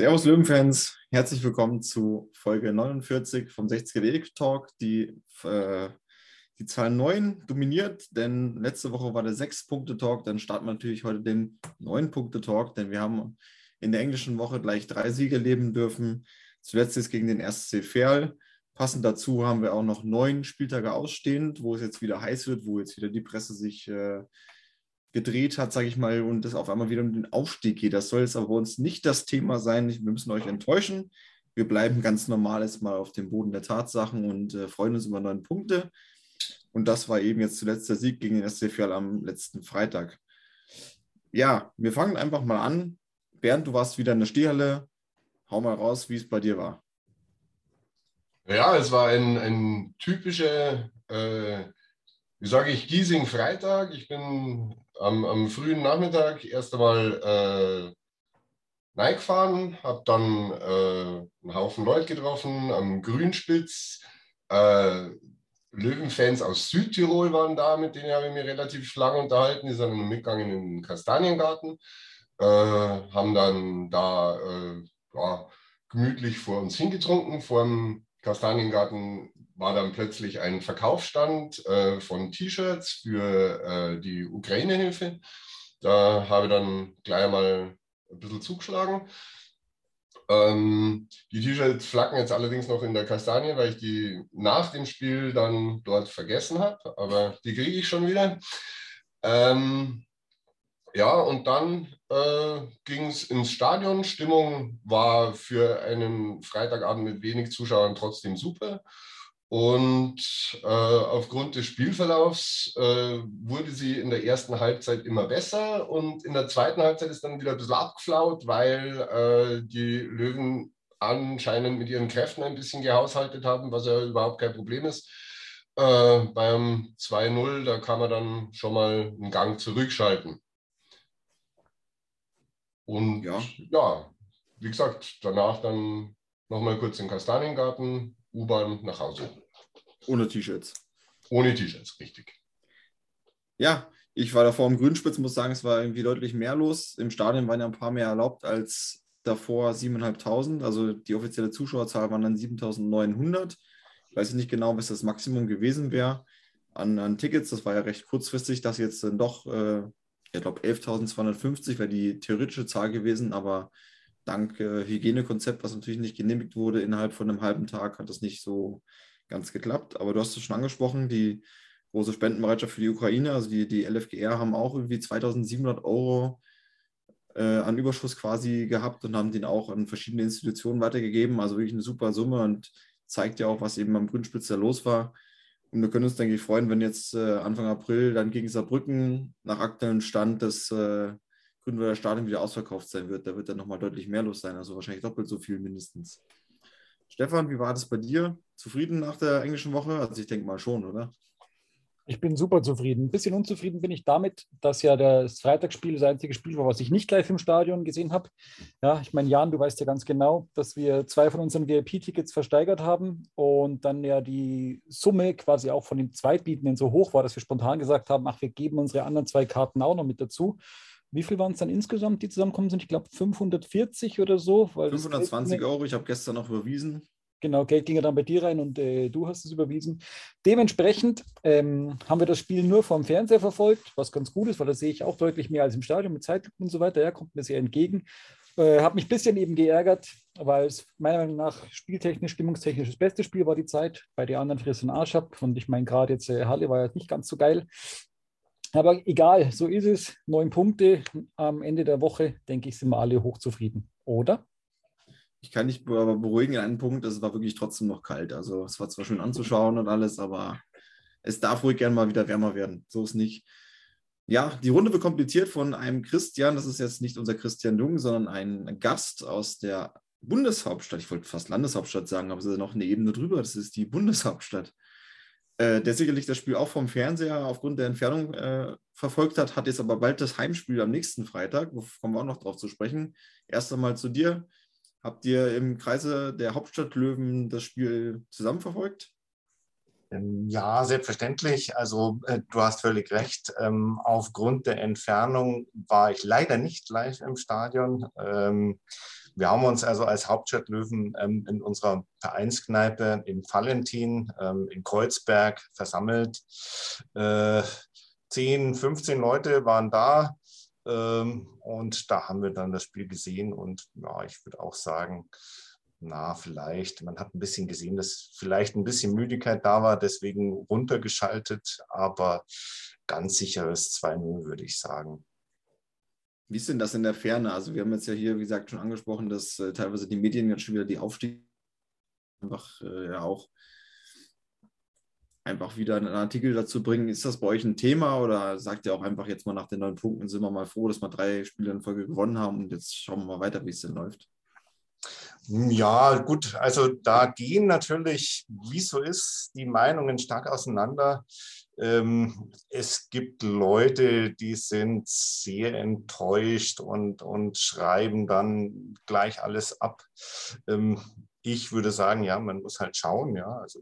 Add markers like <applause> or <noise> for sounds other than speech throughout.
Servus Löwenfans, herzlich willkommen zu Folge 49 vom 60er Talk, die äh, die Zahl 9 dominiert, denn letzte Woche war der 6-Punkte-Talk, dann starten wir natürlich heute den 9-Punkte-Talk, denn wir haben in der englischen Woche gleich drei Siege leben dürfen. Zuletzt ist gegen den SC Verl. Passend dazu haben wir auch noch neun Spieltage ausstehend, wo es jetzt wieder heiß wird, wo jetzt wieder die Presse sich äh, gedreht hat, sage ich mal, und es auf einmal wieder um den Aufstieg geht. Das soll jetzt aber bei uns nicht das Thema sein. Wir müssen euch enttäuschen. Wir bleiben ganz normal jetzt mal auf dem Boden der Tatsachen und äh, freuen uns über neun Punkte. Und das war eben jetzt zuletzt der Sieg gegen den SC Verl am letzten Freitag. Ja, wir fangen einfach mal an. Bernd, du warst wieder in der Stehhalle. Hau mal raus, wie es bei dir war. Ja, es war ein, ein typischer, äh, wie sage ich, Giesing-Freitag. Ich bin am, am, frühen Nachmittag erst einmal äh, gefahren, habe dann äh, einen Haufen Leute getroffen am Grünspitz. Äh, Löwenfans aus Südtirol waren da, mit denen habe ich mich relativ lange unterhalten. Die sind dann mitgegangen in den Kastaniengarten, äh, haben dann da äh, ja, gemütlich vor uns hingetrunken. Vor dem Kastaniengarten war dann plötzlich ein Verkaufsstand äh, von T-Shirts für äh, die Ukraine-Hilfe. Da habe ich dann gleich mal ein bisschen zugeschlagen. Ähm, die T-Shirts flacken jetzt allerdings noch in der Kastanie, weil ich die nach dem Spiel dann dort vergessen habe, aber die kriege ich schon wieder. Ähm, ja, und dann äh, ging es ins Stadion. Stimmung war für einen Freitagabend mit wenig Zuschauern trotzdem super. Und äh, aufgrund des Spielverlaufs äh, wurde sie in der ersten Halbzeit immer besser und in der zweiten Halbzeit ist dann wieder ein bisschen abgeflaut, weil äh, die Löwen anscheinend mit ihren Kräften ein bisschen gehaushaltet haben, was ja überhaupt kein Problem ist. Äh, beim 2-0, da kann man dann schon mal einen Gang zurückschalten. Und ja, ja wie gesagt, danach dann nochmal kurz in Kastaniengarten, U-Bahn nach Hause. Ohne T-Shirts. Ohne T-Shirts, richtig. Ja, ich war davor im Grünspitz, muss sagen, es war irgendwie deutlich mehr los. Im Stadion waren ja ein paar mehr erlaubt als davor 7.500. Also die offizielle Zuschauerzahl waren dann 7.900. Ich weiß nicht genau, was das Maximum gewesen wäre an, an, Tickets. Das war ja recht kurzfristig, dass jetzt dann doch, äh, ich glaube, 11.250 wäre die theoretische Zahl gewesen, aber dank äh, Hygienekonzept, was natürlich nicht genehmigt wurde, innerhalb von einem halben Tag hat das nicht so ganz geklappt. Aber du hast es schon angesprochen, die große Spendenbereitschaft für die Ukraine, also die, die LFGR haben auch irgendwie 2700 Euro äh, an Überschuss quasi gehabt und haben den auch an verschiedene Institutionen weitergegeben. Also wirklich eine super Summe und zeigt ja auch, was eben am Grünspitz da los war. Und wir können uns, denke ich, freuen, wenn jetzt äh, Anfang April dann gegen Saarbrücken nach aktuellem Stand das äh, Grünwalder Stadion wieder ausverkauft sein wird. Da wird dann nochmal deutlich mehr los sein, also wahrscheinlich doppelt so viel mindestens. Stefan, wie war das bei dir? Zufrieden nach der englischen Woche? Also ich denke mal schon, oder? Ich bin super zufrieden. Ein bisschen unzufrieden bin ich damit, dass ja das Freitagsspiel das einzige Spiel war, was ich nicht live im Stadion gesehen habe. Ja, ich meine, Jan, du weißt ja ganz genau, dass wir zwei von unseren VIP-Tickets versteigert haben und dann ja die Summe quasi auch von den Zweitbietenden so hoch war, dass wir spontan gesagt haben, ach, wir geben unsere anderen zwei Karten auch noch mit dazu. Wie viel waren es dann insgesamt, die zusammenkommen sind? Ich glaube 540 oder so. 520 Euro, ich habe gestern noch überwiesen. Genau, Geld ging ja dann bei dir rein und äh, du hast es überwiesen. Dementsprechend ähm, haben wir das Spiel nur vom Fernseher verfolgt, was ganz gut ist, weil da sehe ich auch deutlich mehr als im Stadion mit Zeit und so weiter. Ja, kommt mir sehr entgegen. Äh, habe mich ein bisschen eben geärgert, weil es meiner Meinung nach spieltechnisch, stimmungstechnisch das beste Spiel war die Zeit. Bei den anderen friss und Arsch ab. Und ich meine, gerade jetzt äh, Halle war ja nicht ganz so geil. Aber egal, so ist es. Neun Punkte am Ende der Woche, denke ich, sind wir alle hochzufrieden, oder? Ich kann dich aber beruhigen in einem Punkt, es war wirklich trotzdem noch kalt. Also es war zwar schön anzuschauen und alles, aber es darf ruhig gerne mal wieder wärmer werden. So ist nicht. Ja, die Runde wird kompliziert von einem Christian. Das ist jetzt nicht unser Christian Jung, sondern ein Gast aus der Bundeshauptstadt. Ich wollte fast Landeshauptstadt sagen, aber es ist noch eine Ebene drüber. Das ist die Bundeshauptstadt äh, der sicherlich das Spiel auch vom Fernseher aufgrund der Entfernung äh, verfolgt hat, hat jetzt aber bald das Heimspiel am nächsten Freitag, wo kommen wir auch noch drauf zu sprechen. Erst einmal zu dir. Habt ihr im Kreise der Hauptstadt Löwen das Spiel zusammen verfolgt? Ähm, ja, selbstverständlich. Also äh, du hast völlig recht. Ähm, aufgrund der Entfernung war ich leider nicht live im Stadion. Ähm, wir haben uns also als Hauptstadt Löwen ähm, in unserer Vereinskneipe im Valentin in Kreuzberg versammelt. Äh, 10, 15 Leute waren da. Und da haben wir dann das Spiel gesehen. Und ja, ich würde auch sagen, na, vielleicht, man hat ein bisschen gesehen, dass vielleicht ein bisschen Müdigkeit da war, deswegen runtergeschaltet, aber ganz sicheres 2-0, würde ich sagen. Wie ist denn das in der Ferne? Also wir haben jetzt ja hier, wie gesagt, schon angesprochen, dass äh, teilweise die Medien jetzt schon wieder die Aufstieg einfach äh, ja auch einfach wieder einen Artikel dazu bringen. Ist das bei euch ein Thema oder sagt ihr auch einfach jetzt mal nach den neun Punkten sind wir mal froh, dass wir drei Spiele in Folge gewonnen haben und jetzt schauen wir mal weiter, wie es denn läuft? Ja, gut, also da gehen natürlich, wie so ist, die Meinungen stark auseinander. Ähm, es gibt Leute, die sind sehr enttäuscht und, und schreiben dann gleich alles ab. Ähm, ich würde sagen, ja, man muss halt schauen, ja. Also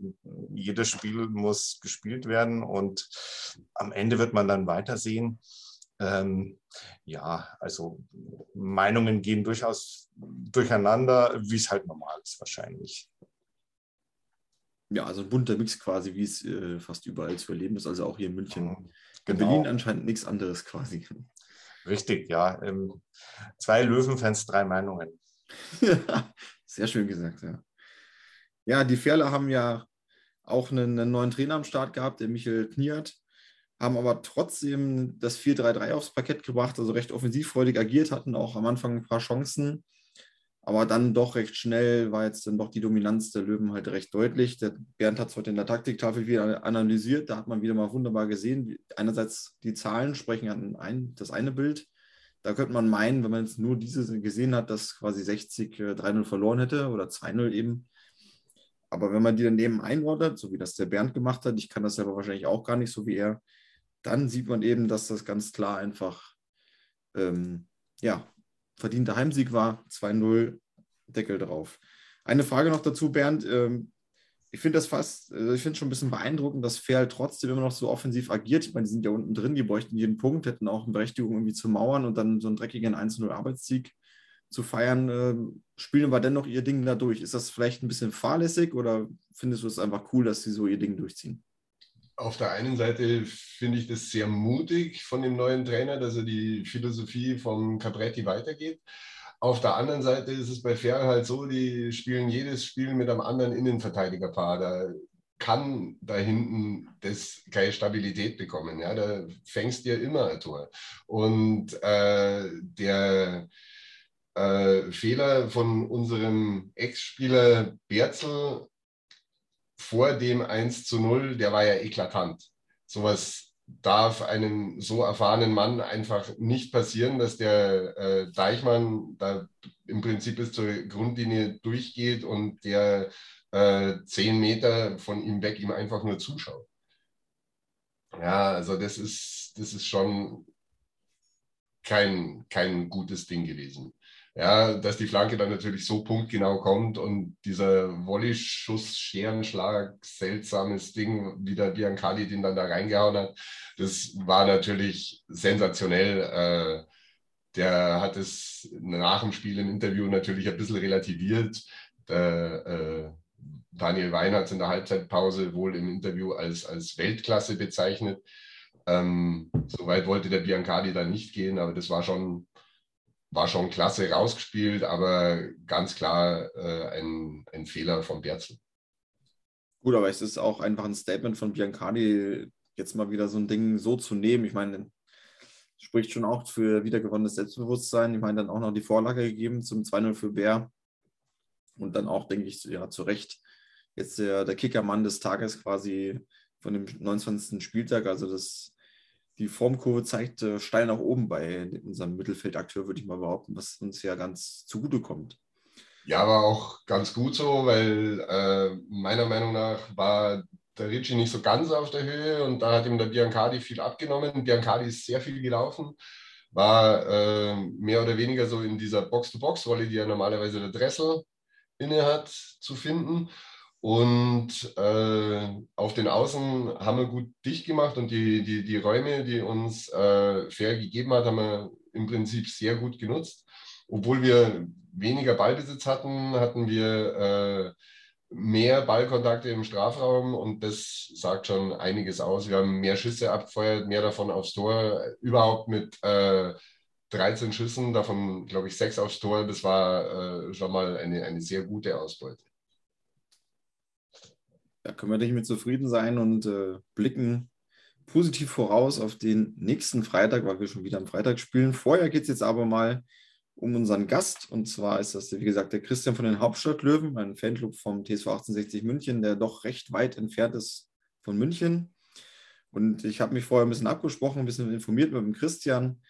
jedes Spiel muss gespielt werden und am Ende wird man dann weitersehen. Ähm, ja, also Meinungen gehen durchaus durcheinander, wie es halt normal ist wahrscheinlich. Ja, also ein bunter Mix quasi, wie es äh, fast überall zu erleben ist, also auch hier in München. Genau. In Berlin anscheinend nichts anderes quasi. Richtig, ja. Ähm, zwei Löwenfans, drei Meinungen. <laughs> Sehr schön gesagt, ja. Ja, die Ferle haben ja auch einen, einen neuen Trainer am Start gehabt, der Michael Kniert haben aber trotzdem das 4-3-3 aufs Parkett gebracht, also recht offensivfreudig agiert, hatten auch am Anfang ein paar Chancen. Aber dann doch recht schnell war jetzt dann doch die Dominanz der Löwen halt recht deutlich. Der Bernd hat es heute in der Taktiktafel wieder analysiert. Da hat man wieder mal wunderbar gesehen. Einerseits die Zahlen sprechen an ein, das eine Bild. Da könnte man meinen, wenn man jetzt nur diese gesehen hat, dass quasi 60 3-0 verloren hätte oder 2-0 eben. Aber wenn man die daneben einordnet, so wie das der Bernd gemacht hat, ich kann das selber wahrscheinlich auch gar nicht so wie er, dann sieht man eben, dass das ganz klar einfach ähm, ja, verdienter Heimsieg war. 2-0, Deckel drauf. Eine Frage noch dazu, Bernd. Ähm, ich finde das fast, also ich finde schon ein bisschen beeindruckend, dass Ferl trotzdem immer noch so offensiv agiert. Ich meine, die sind ja unten drin, die bräuchten jeden Punkt, hätten auch eine Berechtigung irgendwie zu mauern und dann so einen dreckigen 1-0 Arbeitssieg zu feiern. Ähm, spielen aber dennoch ihr Ding da durch. Ist das vielleicht ein bisschen fahrlässig oder findest du es einfach cool, dass sie so ihr Ding durchziehen? Auf der einen Seite finde ich das sehr mutig von dem neuen Trainer, dass er die Philosophie von Cabretti weitergeht. Auf der anderen Seite ist es bei Ferl halt so, die spielen jedes Spiel mit einem anderen Innenverteidigerpaar. Da kann da hinten das keine Stabilität bekommen. Ja? Da fängst dir immer ein Tor. Und äh, der äh, Fehler von unserem Ex-Spieler Berzel vor dem 1 zu 0, der war ja eklatant. Sowas darf einem so erfahrenen Mann einfach nicht passieren, dass der äh, Deichmann da im Prinzip bis zur Grundlinie durchgeht und der äh, zehn Meter von ihm weg ihm einfach nur zuschaut. Ja, also das ist, das ist schon kein, kein gutes Ding gewesen ja, dass die Flanke dann natürlich so punktgenau kommt und dieser Volley-Schuss, Scherenschlag, seltsames Ding, wie der Biancali den dann da reingehauen hat, das war natürlich sensationell. Äh, der hat es nach dem Spiel im Interview natürlich ein bisschen relativiert. Äh, Daniel Wein hat es in der Halbzeitpause wohl im Interview als, als Weltklasse bezeichnet. Ähm, Soweit wollte der Biancali dann nicht gehen, aber das war schon war schon klasse rausgespielt, aber ganz klar äh, ein, ein Fehler von Berzel. Gut, aber es ist auch einfach ein Statement von Biancardi, jetzt mal wieder so ein Ding so zu nehmen. Ich meine, spricht schon auch für wiedergewonnenes Selbstbewusstsein. Ich meine, dann auch noch die Vorlage gegeben zum 2-0 für Bär. Und dann auch, denke ich, ja, zu Recht jetzt der, der Kickermann des Tages quasi von dem 29. Spieltag. Also das die Formkurve zeigt äh, steil nach oben bei unserem Mittelfeldakteur, würde ich mal behaupten, was uns ja ganz zugutekommt. Ja, war auch ganz gut so, weil äh, meiner Meinung nach war der Ricci nicht so ganz auf der Höhe und da hat ihm der Biancardi viel abgenommen. Biancardi ist sehr viel gelaufen, war äh, mehr oder weniger so in dieser Box-to-Box-Rolle, die ja normalerweise der Dressel inne hat, zu finden. Und äh, auf den Außen haben wir gut dicht gemacht und die, die, die Räume, die uns äh, Fair gegeben hat, haben wir im Prinzip sehr gut genutzt. Obwohl wir weniger Ballbesitz hatten, hatten wir äh, mehr Ballkontakte im Strafraum und das sagt schon einiges aus. Wir haben mehr Schüsse abgefeuert, mehr davon aufs Tor, überhaupt mit äh, 13 Schüssen, davon glaube ich sechs aufs Tor. Das war äh, schon mal eine, eine sehr gute Ausbeute. Da können wir nicht mit zufrieden sein und äh, blicken positiv voraus auf den nächsten Freitag, weil wir schon wieder am Freitag spielen. Vorher geht es jetzt aber mal um unseren Gast. Und zwar ist das, wie gesagt, der Christian von den Hauptstadtlöwen, ein Fanclub vom TSV 1860 München, der doch recht weit entfernt ist von München. Und ich habe mich vorher ein bisschen abgesprochen, ein bisschen informiert mit dem Christian.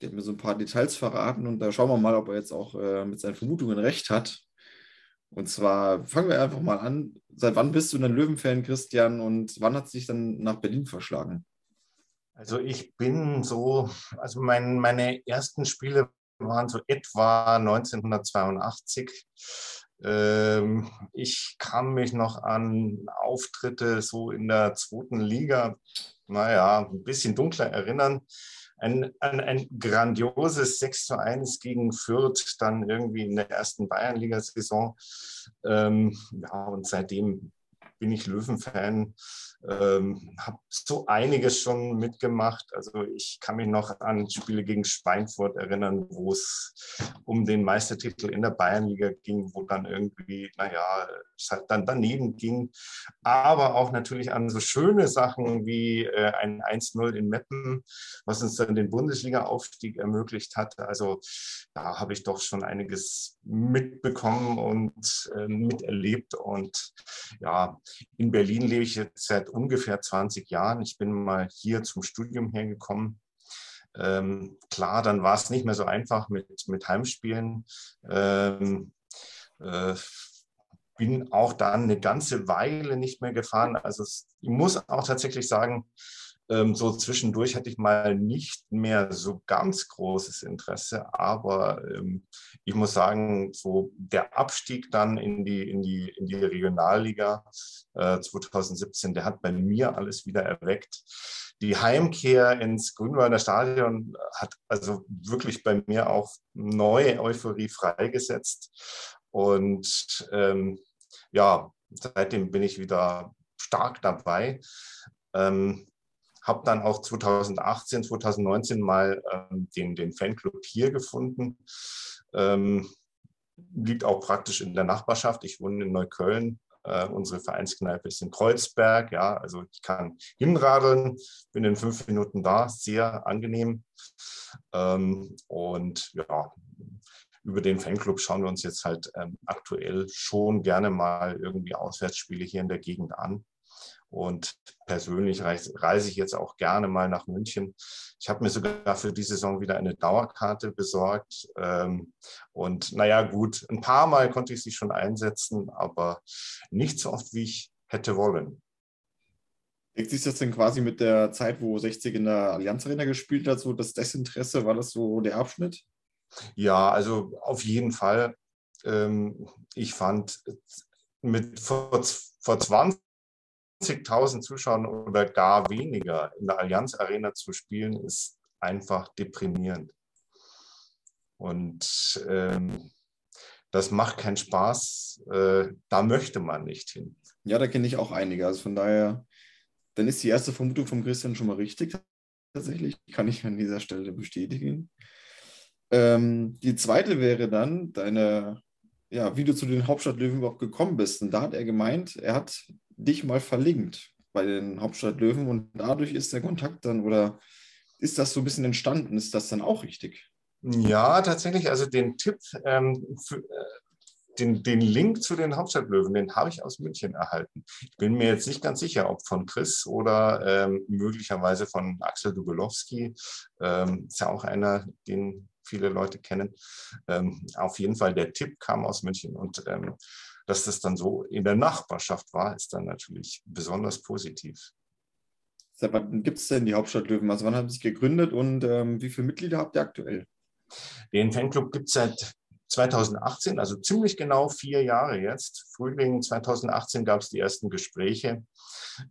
Der hat mir so ein paar Details verraten und da schauen wir mal, ob er jetzt auch äh, mit seinen Vermutungen recht hat. Und zwar fangen wir einfach mal an. Seit wann bist du ein Löwenfan, Christian, und wann hat es dich dann nach Berlin verschlagen? Also ich bin so, also mein, meine ersten Spiele waren so etwa 1982. Ähm, ich kann mich noch an Auftritte so in der zweiten Liga, naja, ein bisschen dunkler erinnern. Ein, ein, ein grandioses 6 zu 1 gegen Fürth, dann irgendwie in der ersten Bayernliga-Saison. Ähm, ja, und seitdem bin ich Löwenfan. Ähm, habe so einiges schon mitgemacht. Also ich kann mich noch an Spiele gegen Schweinfurt erinnern, wo es um den Meistertitel in der Bayernliga ging, wo dann irgendwie, naja, es halt dann daneben ging. Aber auch natürlich an so schöne Sachen wie äh, ein 1-0 in Meppen, was uns dann den Bundesliga-Aufstieg ermöglicht hat. Also da habe ich doch schon einiges mitbekommen und äh, miterlebt. Und ja, in Berlin lebe ich jetzt seit ungefähr 20 Jahren. Ich bin mal hier zum Studium hergekommen. Ähm, klar, dann war es nicht mehr so einfach mit, mit Heimspielen. Ähm, äh, bin auch dann eine ganze Weile nicht mehr gefahren. Also ich muss auch tatsächlich sagen, so zwischendurch hatte ich mal nicht mehr so ganz großes Interesse, aber ähm, ich muss sagen, so der Abstieg dann in die, in die, in die Regionalliga äh, 2017, der hat bei mir alles wieder erweckt. Die Heimkehr ins Grünwalder Stadion hat also wirklich bei mir auch neue Euphorie freigesetzt. Und ähm, ja, seitdem bin ich wieder stark dabei. Ähm, habe dann auch 2018, 2019 mal ähm, den, den Fanclub hier gefunden. Ähm, liegt auch praktisch in der Nachbarschaft. Ich wohne in Neukölln. Äh, unsere Vereinskneipe ist in Kreuzberg. Ja, also ich kann hinradeln, bin in fünf Minuten da, sehr angenehm. Ähm, und ja, über den Fanclub schauen wir uns jetzt halt ähm, aktuell schon gerne mal irgendwie Auswärtsspiele hier in der Gegend an. Und persönlich reise, reise ich jetzt auch gerne mal nach München. Ich habe mir sogar für die Saison wieder eine Dauerkarte besorgt. Ähm, und naja, gut, ein paar Mal konnte ich sie schon einsetzen, aber nicht so oft, wie ich hätte wollen. Deckt sich das denn quasi mit der Zeit, wo 60 in der Allianz Arena gespielt hat, so das Desinteresse, war das so der Abschnitt? Ja, also auf jeden Fall. Ähm, ich fand mit vor, vor 20 20.000 Zuschauern oder gar weniger in der Allianz Arena zu spielen, ist einfach deprimierend. Und ähm, das macht keinen Spaß. Äh, da möchte man nicht hin. Ja, da kenne ich auch einige. Also von daher, dann ist die erste Vermutung von Christian schon mal richtig. Tatsächlich kann ich an dieser Stelle bestätigen. Ähm, die zweite wäre dann deine, ja, wie du zu den Hauptstadtlöwen überhaupt gekommen bist. Und da hat er gemeint, er hat dich mal verlinkt bei den Hauptstadtlöwen und dadurch ist der Kontakt dann oder ist das so ein bisschen entstanden? Ist das dann auch richtig? Ja, tatsächlich. Also den Tipp, ähm, für, äh, den, den Link zu den Hauptstadtlöwen, den habe ich aus München erhalten. Ich bin mir jetzt nicht ganz sicher, ob von Chris oder ähm, möglicherweise von Axel Dubelowski. Ähm, ist ja auch einer, den viele Leute kennen. Ähm, auf jeden Fall, der Tipp kam aus München und ähm, dass das dann so in der Nachbarschaft war, ist dann natürlich besonders positiv. Seit wann gibt es denn die Hauptstadt Löwen? Also wann haben Sie sich gegründet und ähm, wie viele Mitglieder habt ihr aktuell? Den Fanclub gibt es seit 2018, also ziemlich genau vier Jahre jetzt. Frühling 2018 gab es die ersten Gespräche.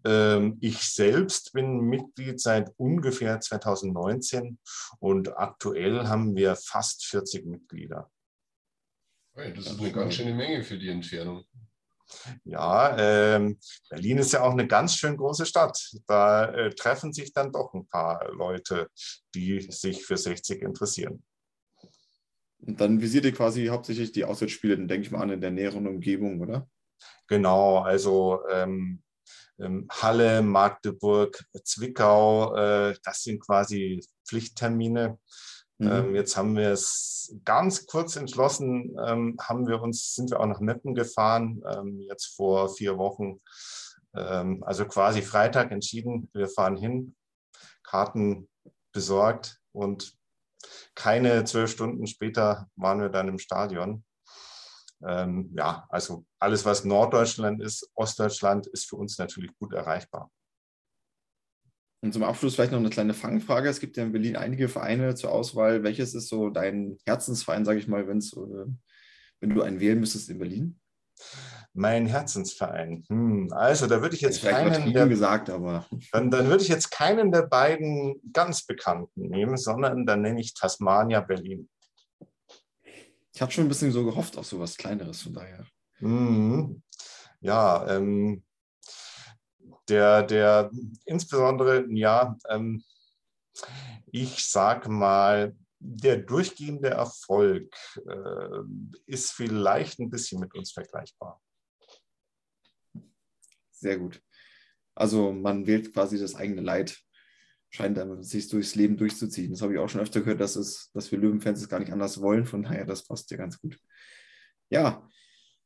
Ähm, ich selbst bin Mitglied seit ungefähr 2019 und aktuell haben wir fast 40 Mitglieder. Das ist eine ganz schöne Menge für die Entfernung. Ja, ähm, Berlin ist ja auch eine ganz schön große Stadt. Da äh, treffen sich dann doch ein paar Leute, die sich für 60 interessieren. Und dann visiert ihr quasi hauptsächlich die Auswärtsspiele, denke ich mal an, in der näheren Umgebung, oder? Genau, also ähm, ähm, Halle, Magdeburg, Zwickau, äh, das sind quasi Pflichttermine. Mhm. Ähm, jetzt haben wir es ganz kurz entschlossen, ähm, haben wir uns, sind wir auch nach Meppen gefahren, ähm, jetzt vor vier Wochen. Ähm, also quasi Freitag entschieden, wir fahren hin, Karten besorgt und keine zwölf Stunden später waren wir dann im Stadion. Ähm, ja, also alles, was Norddeutschland ist, Ostdeutschland, ist für uns natürlich gut erreichbar. Und zum Abschluss vielleicht noch eine kleine Fangfrage. Es gibt ja in Berlin einige Vereine zur Auswahl. Welches ist so dein Herzensverein, sage ich mal, wenn's, äh, wenn du einen wählen müsstest in Berlin? Mein Herzensverein. Hm, also da würde ich jetzt keinen der, gesagt, aber dann, dann würde ich jetzt keinen der beiden ganz bekannten nehmen, sondern dann nenne ich Tasmania Berlin. Ich habe schon ein bisschen so gehofft auf so was Kleineres, von daher. Hm, ja, ähm, der, der insbesondere, ja, ähm, ich sage mal, der durchgehende Erfolg äh, ist vielleicht ein bisschen mit uns vergleichbar. Sehr gut. Also man wählt quasi das eigene Leid, scheint sich durchs Leben durchzuziehen. Das habe ich auch schon öfter gehört, dass, es, dass wir Löwenfans es gar nicht anders wollen. Von daher, das passt ja ganz gut. Ja,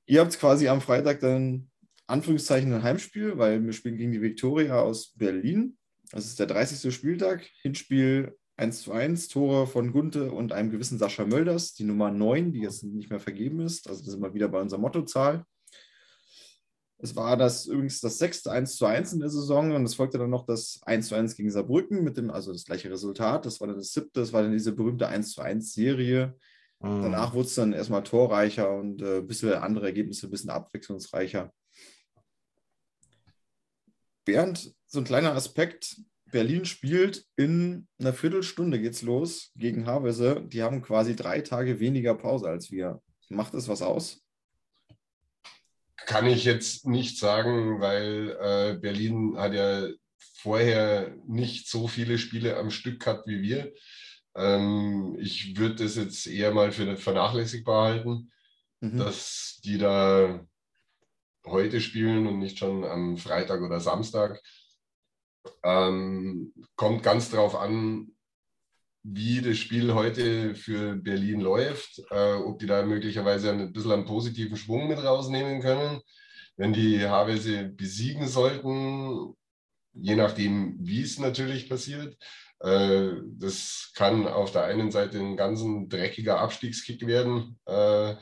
ihr habt quasi am Freitag dann Anführungszeichen ein Heimspiel, weil wir spielen gegen die Viktoria aus Berlin. Das ist der 30. Spieltag. Hinspiel 1 zu 1, Tore von Gunte und einem gewissen Sascha Mölders, die Nummer 9, die jetzt nicht mehr vergeben ist. Also das sind wir wieder bei unserer Mottozahl. Es war das übrigens das sechste 1 zu 1 in der Saison und es folgte dann noch das 1 zu 1 gegen Saarbrücken mit dem, also das gleiche Resultat. Das war dann das siebte, das war dann diese berühmte 1 zu 1 Serie. Mhm. Danach wurde es dann erstmal torreicher und äh, ein bisschen andere Ergebnisse, ein bisschen abwechslungsreicher. Bernd, so ein kleiner Aspekt. Berlin spielt in einer Viertelstunde geht's los gegen Havelse. Die haben quasi drei Tage weniger Pause als wir. Macht das was aus? Kann ich jetzt nicht sagen, weil äh, Berlin hat ja vorher nicht so viele Spiele am Stück gehabt wie wir. Ähm, ich würde das jetzt eher mal für vernachlässigbar halten, mhm. dass die da heute spielen und nicht schon am Freitag oder Samstag. Ähm, kommt ganz darauf an, wie das Spiel heute für Berlin läuft, äh, ob die da möglicherweise ein bisschen einen positiven Schwung mit rausnehmen können. Wenn die Havelse besiegen sollten, je nachdem, wie es natürlich passiert, äh, das kann auf der einen Seite ein ganz dreckiger Abstiegskick werden. Äh,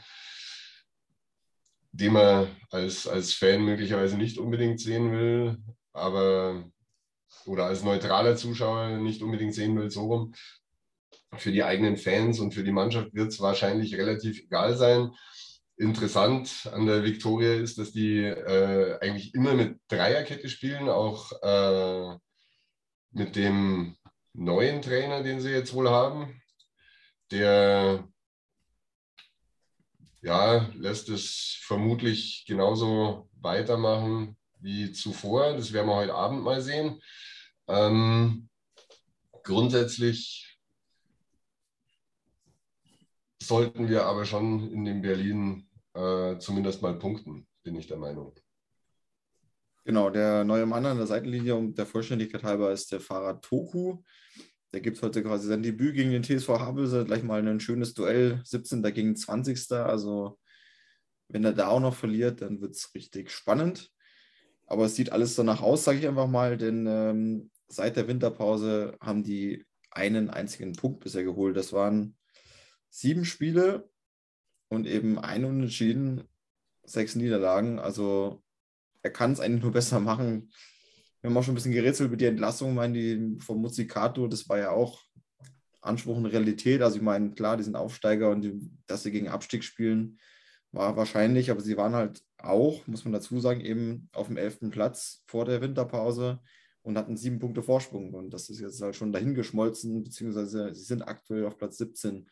den man als, als Fan möglicherweise nicht unbedingt sehen will, aber oder als neutraler Zuschauer nicht unbedingt sehen will, so rum. Für die eigenen Fans und für die Mannschaft wird es wahrscheinlich relativ egal sein. Interessant an der Viktoria ist, dass die äh, eigentlich immer mit Dreierkette spielen, auch äh, mit dem neuen Trainer, den sie jetzt wohl haben, der ja, lässt es vermutlich genauso weitermachen wie zuvor. Das werden wir heute Abend mal sehen. Ähm, grundsätzlich sollten wir aber schon in dem Berlin äh, zumindest mal punkten, bin ich der Meinung. Genau, der neue Mann an der Seitenlinie, um der Vollständigkeit halber, ist der Fahrer Toku. Der gibt heute quasi sein Debüt gegen den TSV Havelse, gleich mal ein schönes Duell, 17. gegen 20. Also wenn er da auch noch verliert, dann wird es richtig spannend. Aber es sieht alles danach aus, sage ich einfach mal, denn ähm, seit der Winterpause haben die einen einzigen Punkt bisher geholt. Das waren sieben Spiele und eben ein Unentschieden, sechs Niederlagen. Also er kann es eigentlich nur <laughs> besser machen. Wir haben auch schon ein bisschen gerätselt über die Entlassung, meine die vom Muzikato, das war ja auch Anspruch und Realität. Also ich meine, klar, die sind Aufsteiger und die, dass sie gegen Abstieg spielen, war wahrscheinlich, aber sie waren halt auch, muss man dazu sagen, eben auf dem elften Platz vor der Winterpause und hatten sieben Punkte Vorsprung. Und das ist jetzt halt schon dahingeschmolzen, beziehungsweise sie sind aktuell auf Platz 17.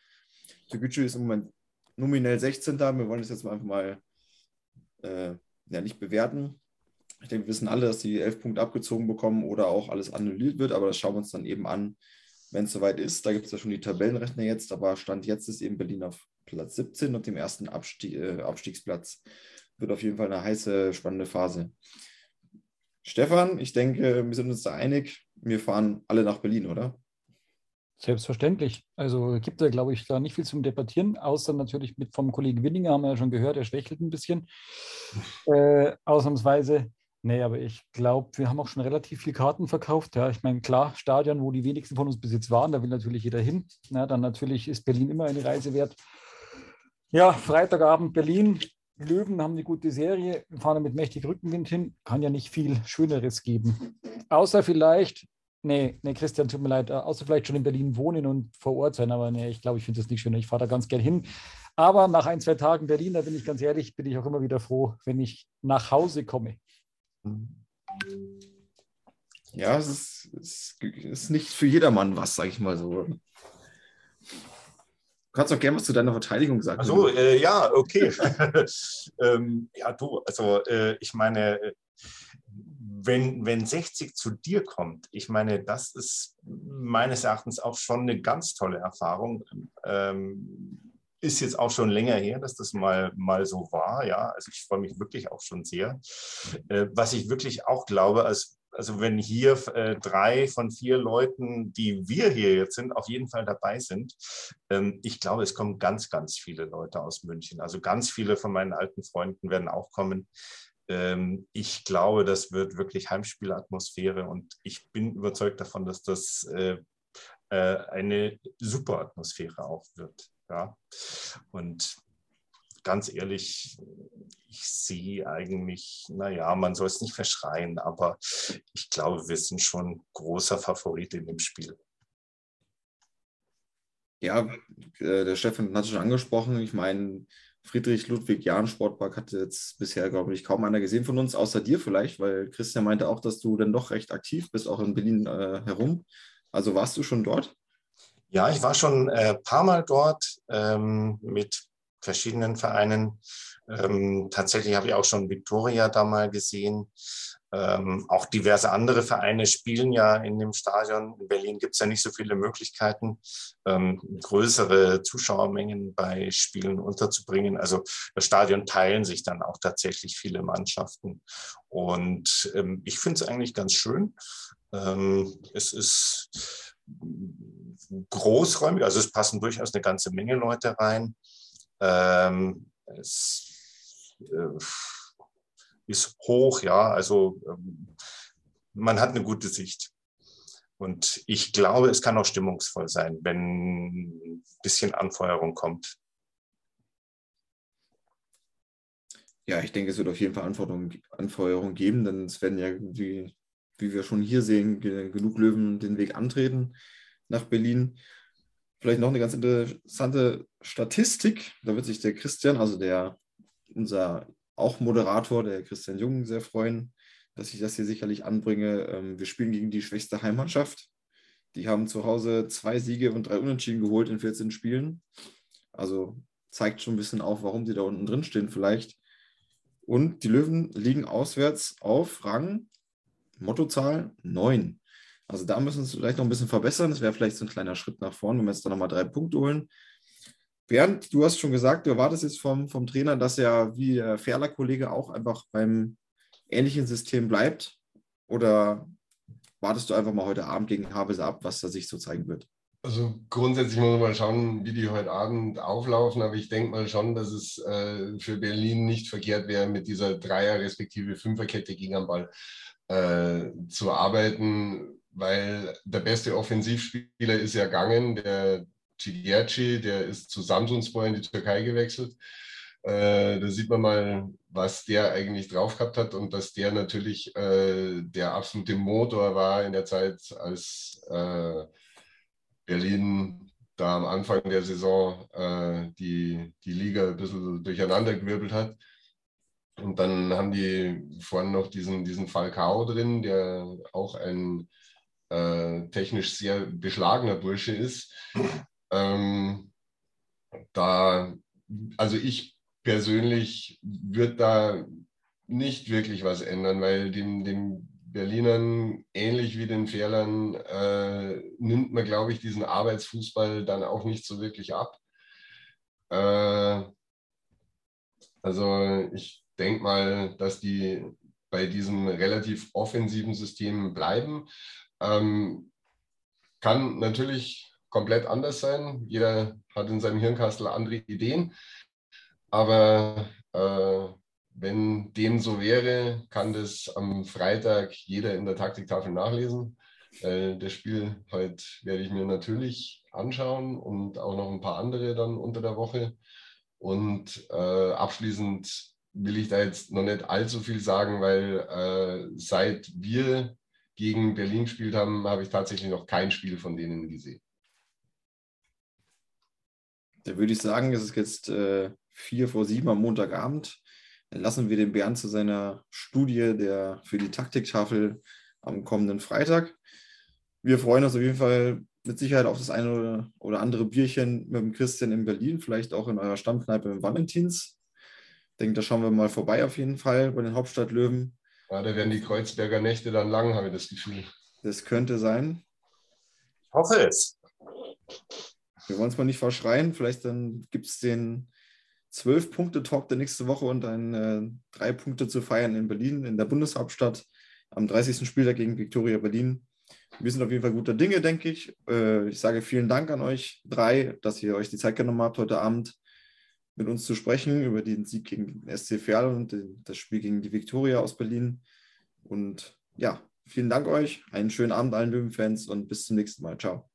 Toguchi ist im Moment nominell 16. Wir wollen das jetzt mal einfach mal äh, ja, nicht bewerten. Ich denke, wir wissen alle, dass die elf Punkte abgezogen bekommen oder auch alles annulliert wird, aber das schauen wir uns dann eben an, wenn es soweit ist. Da gibt es ja schon die Tabellenrechner jetzt, aber Stand jetzt ist eben Berlin auf Platz 17 und dem ersten Abstieg, äh, Abstiegsplatz. Wird auf jeden Fall eine heiße, spannende Phase. Stefan, ich denke, wir sind uns da einig. Wir fahren alle nach Berlin, oder? Selbstverständlich. Also gibt da, glaube ich, da nicht viel zum Debattieren, außer natürlich mit vom Kollegen Winninger haben wir ja schon gehört, er schwächelt ein bisschen. Äh, ausnahmsweise. Nee, aber ich glaube, wir haben auch schon relativ viele Karten verkauft. Ja, ich meine, klar, Stadion, wo die wenigsten von uns bis jetzt waren, da will natürlich jeder hin. Ja, dann natürlich ist Berlin immer eine Reise wert. Ja, Freitagabend Berlin. Löwen haben eine gute Serie, fahren mit mächtig Rückenwind hin. Kann ja nicht viel Schöneres geben. Außer vielleicht, nee, nee, Christian, tut mir leid, außer vielleicht schon in Berlin wohnen und vor Ort sein. Aber nee, ich glaube, ich finde das nicht schön. Ich fahre da ganz gern hin. Aber nach ein, zwei Tagen Berlin, da bin ich ganz ehrlich, bin ich auch immer wieder froh, wenn ich nach Hause komme. Ja, es ist, es ist nicht für jedermann was, sage ich mal so. Du kannst doch gerne was zu deiner Verteidigung sagen. Also äh, ja, okay. <laughs> ähm, ja, du, also äh, ich meine, wenn, wenn 60 zu dir kommt, ich meine, das ist meines Erachtens auch schon eine ganz tolle Erfahrung. Ähm, ist jetzt auch schon länger her, dass das mal, mal so war. Ja, also ich freue mich wirklich auch schon sehr. Äh, was ich wirklich auch glaube, als, also wenn hier äh, drei von vier Leuten, die wir hier jetzt sind, auf jeden Fall dabei sind, ähm, ich glaube, es kommen ganz, ganz viele Leute aus München. Also ganz viele von meinen alten Freunden werden auch kommen. Ähm, ich glaube, das wird wirklich Heimspielatmosphäre und ich bin überzeugt davon, dass das äh, äh eine super Atmosphäre auch wird. Ja. Und ganz ehrlich, ich sehe eigentlich, naja, man soll es nicht verschreien, aber ich glaube, wir sind schon großer Favorit in dem Spiel. Ja, äh, der Stefan hat es schon angesprochen. Ich meine, Friedrich Ludwig Jahn Sportpark hatte jetzt bisher, glaube ich, kaum einer gesehen von uns, außer dir vielleicht, weil Christian meinte auch, dass du dann doch recht aktiv bist, auch in Berlin äh, herum. Also warst du schon dort? Ja, ich war schon ein äh, paar Mal dort ähm, mit verschiedenen Vereinen. Ähm, tatsächlich habe ich auch schon Victoria da mal gesehen. Ähm, auch diverse andere Vereine spielen ja in dem Stadion. In Berlin gibt es ja nicht so viele Möglichkeiten, ähm, größere Zuschauermengen bei Spielen unterzubringen. Also das Stadion teilen sich dann auch tatsächlich viele Mannschaften. Und ähm, ich finde es eigentlich ganz schön. Ähm, es ist großräumig, also es passen durchaus eine ganze Menge Leute rein. Ähm, es äh, ist hoch, ja, also ähm, man hat eine gute Sicht. Und ich glaube, es kann auch stimmungsvoll sein, wenn ein bisschen Anfeuerung kommt. Ja, ich denke, es wird auf jeden Fall Anforderung, Anfeuerung geben, denn es werden ja, wie, wie wir schon hier sehen, genug Löwen den Weg antreten nach Berlin. Vielleicht noch eine ganz interessante Statistik. Da wird sich der Christian, also der unser auch Moderator, der Christian Jung, sehr freuen, dass ich das hier sicherlich anbringe. Ähm, wir spielen gegen die schwächste Heimmannschaft. Die haben zu Hause zwei Siege und drei Unentschieden geholt in 14 Spielen. Also zeigt schon ein bisschen auf, warum sie da unten drin stehen vielleicht. Und die Löwen liegen auswärts auf Rang, Mottozahl 9. Also da müssen wir es vielleicht noch ein bisschen verbessern. Das wäre vielleicht so ein kleiner Schritt nach vorne, wenn wir jetzt da nochmal drei Punkte holen. Bernd, du hast schon gesagt, du erwartest jetzt vom, vom Trainer, dass er wie der Ferler-Kollege auch einfach beim ähnlichen System bleibt? Oder wartest du einfach mal heute Abend gegen Havese ab, was da sich so zeigen wird? Also grundsätzlich muss man mal schauen, wie die heute Abend auflaufen, aber ich denke mal schon, dass es äh, für Berlin nicht verkehrt wäre, mit dieser Dreier- respektive Fünferkette gegen den Ball äh, zu arbeiten weil der beste Offensivspieler ist ja gegangen, der Cigerci, der ist zu Samsunspor in die Türkei gewechselt. Äh, da sieht man mal, was der eigentlich drauf gehabt hat und dass der natürlich äh, der absolute Motor war in der Zeit, als äh, Berlin da am Anfang der Saison die, die Liga ein bisschen durcheinandergewirbelt hat. Und dann haben die vorne noch diesen, diesen Falcao drin, der auch ein äh, technisch sehr beschlagener Bursche ist. Ähm, da also ich persönlich würde da nicht wirklich was ändern, weil dem, dem Berlinern, ähnlich wie den Fährlern, äh, nimmt man, glaube ich, diesen Arbeitsfußball dann auch nicht so wirklich ab. Äh, also ich denke mal, dass die bei diesem relativ offensiven System bleiben. Ähm, kann natürlich komplett anders sein. Jeder hat in seinem Hirnkastel andere Ideen. Aber äh, wenn dem so wäre, kann das am Freitag jeder in der Taktiktafel nachlesen. Äh, das Spiel heute werde ich mir natürlich anschauen und auch noch ein paar andere dann unter der Woche. Und äh, abschließend will ich da jetzt noch nicht allzu viel sagen, weil äh, seit wir gegen Berlin gespielt haben, habe ich tatsächlich noch kein Spiel von denen gesehen. Da würde ich sagen, es ist jetzt äh, vier vor sieben am Montagabend. Dann lassen wir den Bernd zu seiner Studie der, für die Taktiktafel am kommenden Freitag. Wir freuen uns auf jeden Fall mit Sicherheit auf das eine oder andere Bierchen mit dem Christian in Berlin, vielleicht auch in eurer Stammkneipe im Valentins. Ich denke, da schauen wir mal vorbei auf jeden Fall bei den Hauptstadtlöwen. Ja, da werden die Kreuzberger Nächte dann lang, habe ich das Gefühl. Das könnte sein. Ich hoffe es. Wir wollen es mal nicht verschreien. Vielleicht dann gibt es den zwölf Punkte Talk der nächste Woche und dann äh, drei Punkte zu feiern in Berlin, in der Bundeshauptstadt, am 30. Spieltag gegen Viktoria Berlin. Wir sind auf jeden Fall guter Dinge, denke ich. Äh, ich sage vielen Dank an euch drei, dass ihr euch die Zeit genommen habt, heute Abend mit uns zu sprechen über den Sieg gegen den SC Verl und das Spiel gegen die Viktoria aus Berlin. Und ja, vielen Dank euch. Einen schönen Abend allen Löwenfans und bis zum nächsten Mal. Ciao.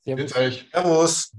Servus. Servus.